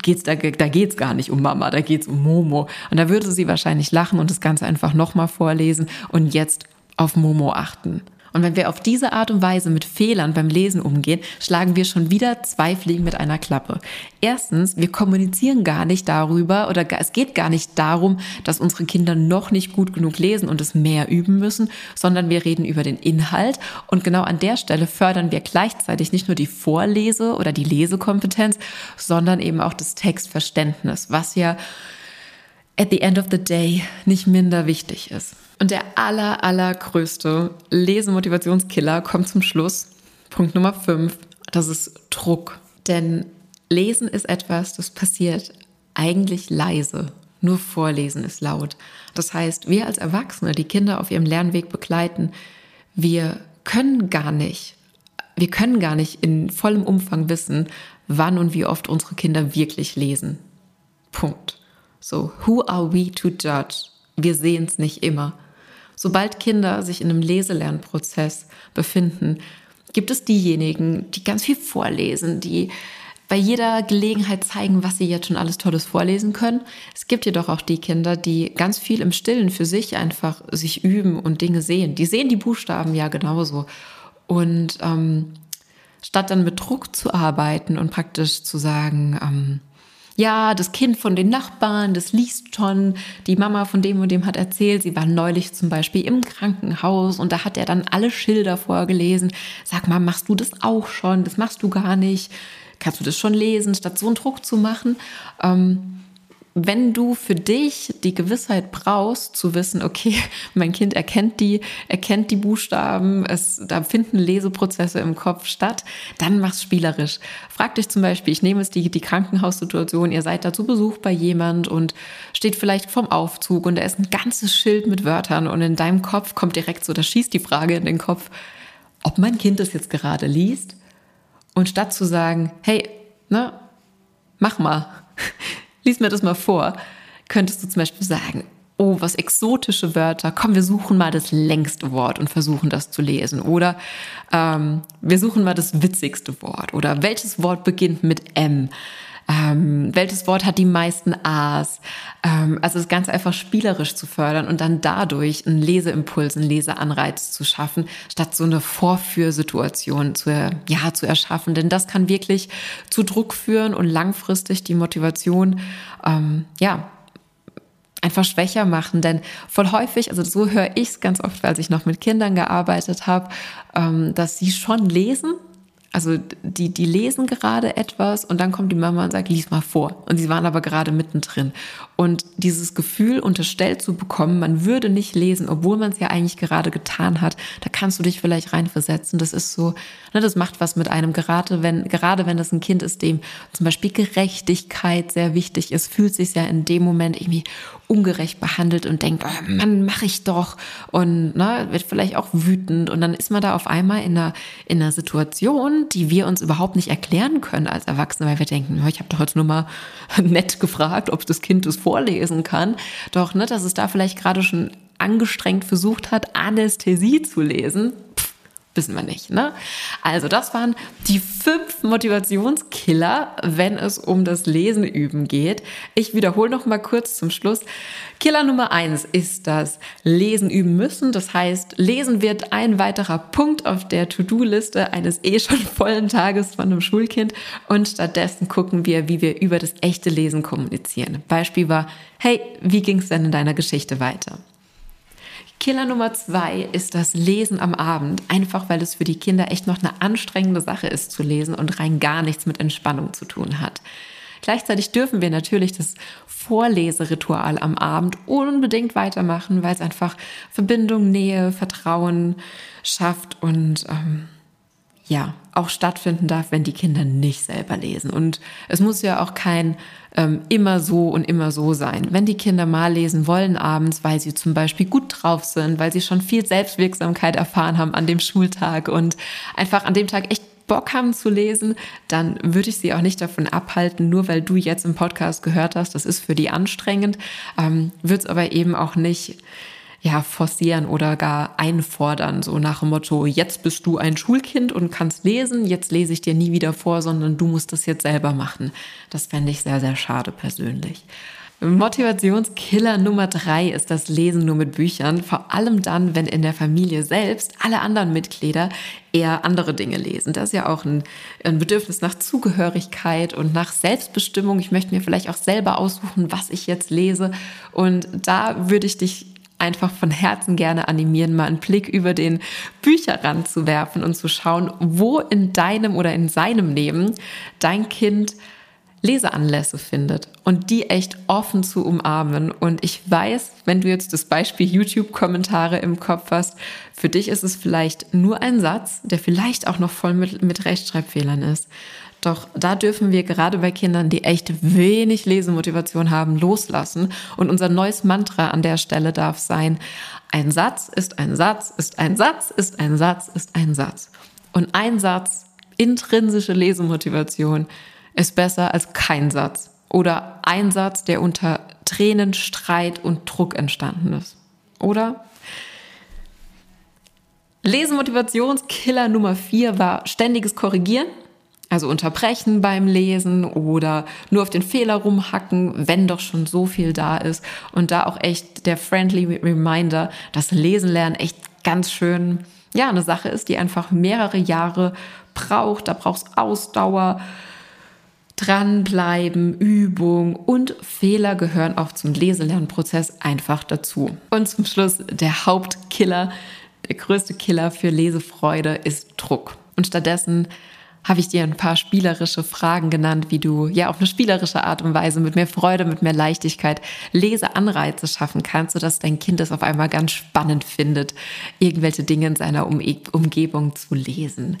Speaker 1: geht's da, da geht's gar nicht um Mama, da geht's um Momo. Und da würde sie wahrscheinlich lachen und das Ganze einfach nochmal vorlesen und jetzt auf Momo achten. Und wenn wir auf diese Art und Weise mit Fehlern beim Lesen umgehen, schlagen wir schon wieder zwei Fliegen mit einer Klappe. Erstens, wir kommunizieren gar nicht darüber oder es geht gar nicht darum, dass unsere Kinder noch nicht gut genug lesen und es mehr üben müssen, sondern wir reden über den Inhalt. Und genau an der Stelle fördern wir gleichzeitig nicht nur die Vorlese- oder die Lesekompetenz, sondern eben auch das Textverständnis, was ja at the end of the day nicht minder wichtig ist. Und der aller, allergrößte Lesemotivationskiller kommt zum Schluss. Punkt Nummer 5, das ist Druck. Denn Lesen ist etwas, das passiert eigentlich leise. Nur Vorlesen ist laut. Das heißt, wir als Erwachsene, die Kinder auf ihrem Lernweg begleiten, wir können gar nicht, wir können gar nicht in vollem Umfang wissen, wann und wie oft unsere Kinder wirklich lesen. Punkt. So, who are we to judge? Wir sehen es nicht immer. Sobald Kinder sich in einem Leselernprozess befinden, gibt es diejenigen, die ganz viel vorlesen, die bei jeder Gelegenheit zeigen, was sie jetzt schon alles Tolles vorlesen können. Es gibt jedoch auch die Kinder, die ganz viel im Stillen für sich einfach sich üben und Dinge sehen. Die sehen die Buchstaben ja genauso. Und ähm, statt dann mit Druck zu arbeiten und praktisch zu sagen, ähm, ja, das Kind von den Nachbarn, das liest schon, die Mama von dem und dem hat erzählt, sie war neulich zum Beispiel im Krankenhaus und da hat er dann alle Schilder vorgelesen. Sag mal, machst du das auch schon? Das machst du gar nicht. Kannst du das schon lesen, statt so einen Druck zu machen? Ähm, wenn du für dich die Gewissheit brauchst, zu wissen, okay, mein Kind erkennt die, erkennt die Buchstaben, es, da finden Leseprozesse im Kopf statt, dann mach's spielerisch. Frag dich zum Beispiel, ich nehme jetzt die, die Krankenhaussituation, ihr seid da zu Besuch bei jemand und steht vielleicht vorm Aufzug und da ist ein ganzes Schild mit Wörtern und in deinem Kopf kommt direkt so, da schießt die Frage in den Kopf, ob mein Kind das jetzt gerade liest und statt zu sagen, hey, ne, mach mal lies mir das mal vor, könntest du zum Beispiel sagen, oh, was exotische Wörter, komm, wir suchen mal das längste Wort und versuchen das zu lesen. Oder ähm, wir suchen mal das witzigste Wort. Oder welches Wort beginnt mit M? Ähm, welches Wort hat die meisten A's. Ähm, also das Ganze einfach spielerisch zu fördern und dann dadurch einen Leseimpuls, einen Leseanreiz zu schaffen, statt so eine Vorführsituation zu, ja, zu erschaffen. Denn das kann wirklich zu Druck führen und langfristig die Motivation, ähm, ja, einfach schwächer machen. Denn voll häufig, also so höre ich es ganz oft, als ich noch mit Kindern gearbeitet habe, ähm, dass sie schon lesen, Also die, die lesen gerade etwas und dann kommt die Mama und sagt, lies mal vor. Und sie waren aber gerade mittendrin. Und dieses Gefühl unterstellt zu bekommen, man würde nicht lesen, obwohl man es ja eigentlich gerade getan hat, da kannst du dich vielleicht reinversetzen. Das ist so, ne, das macht was mit einem, gerade wenn, gerade wenn das ein Kind ist, dem zum Beispiel Gerechtigkeit sehr wichtig ist, fühlt sich ja in dem Moment irgendwie ungerecht behandelt und denkt, oh Mann, mach ich doch. Und ne, wird vielleicht auch wütend. Und dann ist man da auf einmal in einer, in einer Situation, die wir uns überhaupt nicht erklären können als Erwachsene, weil wir denken, ich habe doch heute nur mal nett gefragt, ob das Kind es vorlesen kann. Doch, ne, dass es da vielleicht gerade schon angestrengt versucht hat, Anästhesie zu lesen. Wissen wir nicht. Ne? Also das waren die fünf Motivationskiller, wenn es um das Lesen üben geht. Ich wiederhole noch mal kurz zum Schluss. Killer Nummer eins ist das Lesen üben müssen. Das heißt, Lesen wird ein weiterer Punkt auf der To-Do-Liste eines eh schon vollen Tages von einem Schulkind. Und stattdessen gucken wir, wie wir über das echte Lesen kommunizieren. Beispiel war, hey, wie ging es denn in deiner Geschichte weiter? Killer Nummer zwei ist das Lesen am Abend, einfach weil es für die Kinder echt noch eine anstrengende Sache ist zu lesen und rein gar nichts mit Entspannung zu tun hat. Gleichzeitig dürfen wir natürlich das Vorleseritual am Abend unbedingt weitermachen, weil es einfach Verbindung, Nähe, Vertrauen schafft und ähm, ja, auch stattfinden darf, wenn die Kinder nicht selber lesen. Und es muss ja auch kein ähm, immer so und immer so sein. Wenn die Kinder mal lesen wollen abends, weil sie zum Beispiel gut drauf sind, weil sie schon viel Selbstwirksamkeit erfahren haben an dem Schultag und einfach an dem Tag echt Bock haben zu lesen, dann würde ich sie auch nicht davon abhalten, nur weil du jetzt im Podcast gehört hast, das ist für die anstrengend, ähm, wird es aber eben auch nicht ja, forcieren oder gar einfordern, so nach dem Motto, jetzt bist du ein Schulkind und kannst lesen, jetzt lese ich dir nie wieder vor, sondern du musst das jetzt selber machen. Das fände ich sehr, sehr schade persönlich. Motivationskiller Nummer drei ist das Lesen nur mit Büchern. Vor allem dann, wenn in der Familie selbst alle anderen Mitglieder eher andere Dinge lesen. Das ist ja auch ein, ein, Bedürfnis nach Zugehörigkeit und nach Selbstbestimmung. Ich möchte mir vielleicht auch selber aussuchen, was ich jetzt lese. Und da würde ich dich einfach von Herzen gerne animieren, mal einen Blick über den Bücherrand zu werfen und zu schauen, wo in deinem oder in seinem Leben dein Kind Leseanlässe findet und die echt offen zu umarmen. Und ich weiß, wenn du jetzt das Beispiel YouTube-Kommentare im Kopf hast, für dich ist es vielleicht nur ein Satz, der vielleicht auch noch voll mit, mit Rechtschreibfehlern ist. Doch da dürfen wir gerade bei Kindern, die echt wenig Lesemotivation haben, loslassen. Und unser neues Mantra an der Stelle darf sein, ein Satz ist ein Satz, ist ein Satz, ist ein Satz, ist ein Satz. Und ein Satz, intrinsische Lesemotivation, ist besser als kein Satz. Oder ein Satz, der unter Tränen, Streit und Druck entstanden ist. Oder? Lesemotivationskiller Nummer vier war ständiges Korrigieren. Also unterbrechen beim Lesen oder nur auf den Fehler rumhacken, wenn doch schon so viel da ist. Und da auch echt der friendly Reminder, dass Lesen lernen echt ganz schön, ja, eine Sache ist, die einfach mehrere Jahre braucht. Da brauchst Ausdauer, dranbleiben, Übung und Fehler gehören auch zum Leselernprozess einfach dazu. Und zum Schluss der Hauptkiller, der größte Killer für Lesefreude ist Druck. Und stattdessen habe ich dir ein paar spielerische Fragen genannt, wie du ja auf eine spielerische Art und Weise mit mehr Freude, mit mehr Leichtigkeit Leseanreize schaffen kannst, sodass dein Kind es auf einmal ganz spannend findet, irgendwelche Dinge in seiner um Umgebung zu lesen.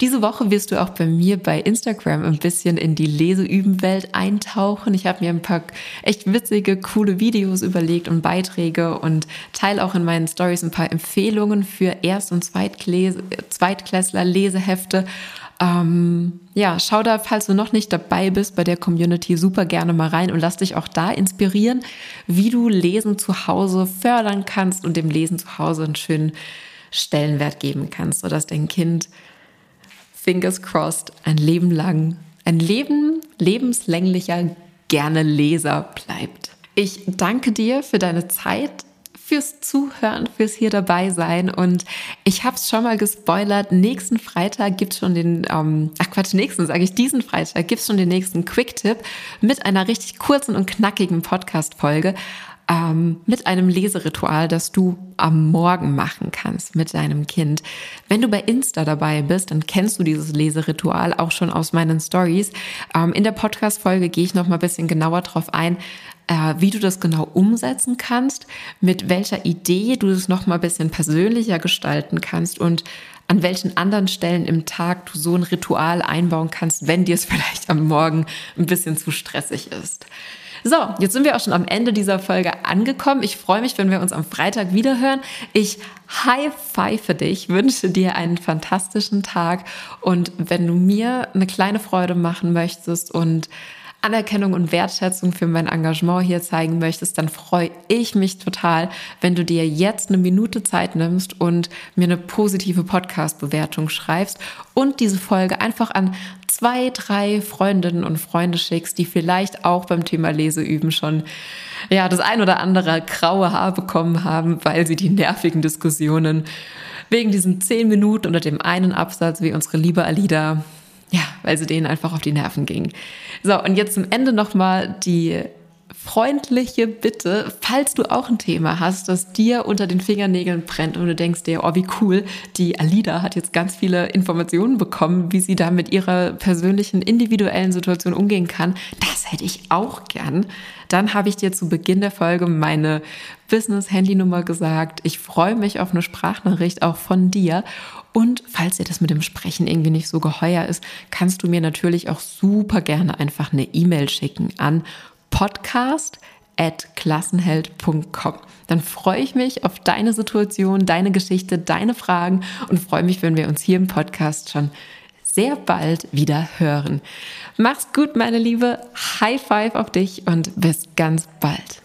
Speaker 1: Diese Woche wirst du auch bei mir bei Instagram ein bisschen in die Leseübenwelt eintauchen. Ich habe mir ein paar echt witzige, coole Videos überlegt und Beiträge und teile auch in meinen Stories ein paar Empfehlungen für Erst- und Zweitklässler Lesehefte ähm, ja, schau da, falls du noch nicht dabei bist bei der Community, super gerne mal rein und lass dich auch da inspirieren, wie du Lesen zu Hause fördern kannst und dem Lesen zu Hause einen schönen Stellenwert geben kannst, sodass dein Kind, fingers crossed, ein Leben lang, ein Leben lebenslänglicher gerne Leser bleibt. Ich danke dir für deine Zeit fürs Zuhören, fürs hier dabei sein. Und ich habe es schon mal gespoilert. Nächsten Freitag gibt schon den, ähm, ach Quatsch, nächsten sage ich, diesen Freitag gibt schon den nächsten Quick-Tipp mit einer richtig kurzen und knackigen Podcast-Folge. ähm, mit einem Leseritual, das du am Morgen machen kannst mit deinem Kind. Wenn du bei Insta dabei bist, dann kennst du dieses Leseritual auch schon aus meinen Stories. Ähm, in der Podcast-Folge gehe ich noch mal ein bisschen genauer drauf ein, äh, wie du das genau umsetzen kannst, mit welcher Idee du es noch mal ein bisschen persönlicher gestalten kannst und an welchen anderen Stellen im Tag du so ein Ritual einbauen kannst, wenn dir es vielleicht am Morgen ein bisschen zu stressig ist. So, jetzt sind wir auch schon am Ende dieser Folge angekommen. Ich freue mich, wenn wir uns am Freitag wiederhören. Ich high-five dich, wünsche dir einen fantastischen Tag und wenn du mir eine kleine Freude machen möchtest und Anerkennung und Wertschätzung für mein Engagement hier zeigen möchtest, dann freue ich mich total, wenn du dir jetzt eine Minute Zeit nimmst und mir eine positive Podcast-Bewertung schreibst und diese Folge einfach an zwei, drei Freundinnen und Freunde schickst, die vielleicht auch beim Thema Leseüben schon ja, das ein oder andere graue Haar bekommen haben, weil sie die nervigen Diskussionen wegen diesen zehn Minuten unter dem einen Absatz wie unsere liebe Alida ja, weil sie denen einfach auf die Nerven ging. So, und jetzt zum Ende nochmal die freundliche Bitte, falls du auch ein Thema hast, das dir unter den Fingernägeln brennt und du denkst dir, oh, wie cool, die Alida hat jetzt ganz viele Informationen bekommen, wie sie da mit ihrer persönlichen, individuellen Situation umgehen kann. Das hätte ich auch gern. Dann habe ich dir zu Beginn der Folge meine Business-Handynummer gesagt. Ich freue mich auf eine Sprachnachricht auch von dir. Und falls dir das mit dem Sprechen irgendwie nicht so geheuer ist, kannst du mir natürlich auch super gerne einfach eine E-Mail schicken an podcast at klassenheld.com. Dann freue ich mich auf deine Situation, deine Geschichte, deine Fragen und freue mich, wenn wir uns hier im Podcast schon sehr bald wieder hören. Mach's gut, meine Liebe. High Five auf dich und bis ganz bald.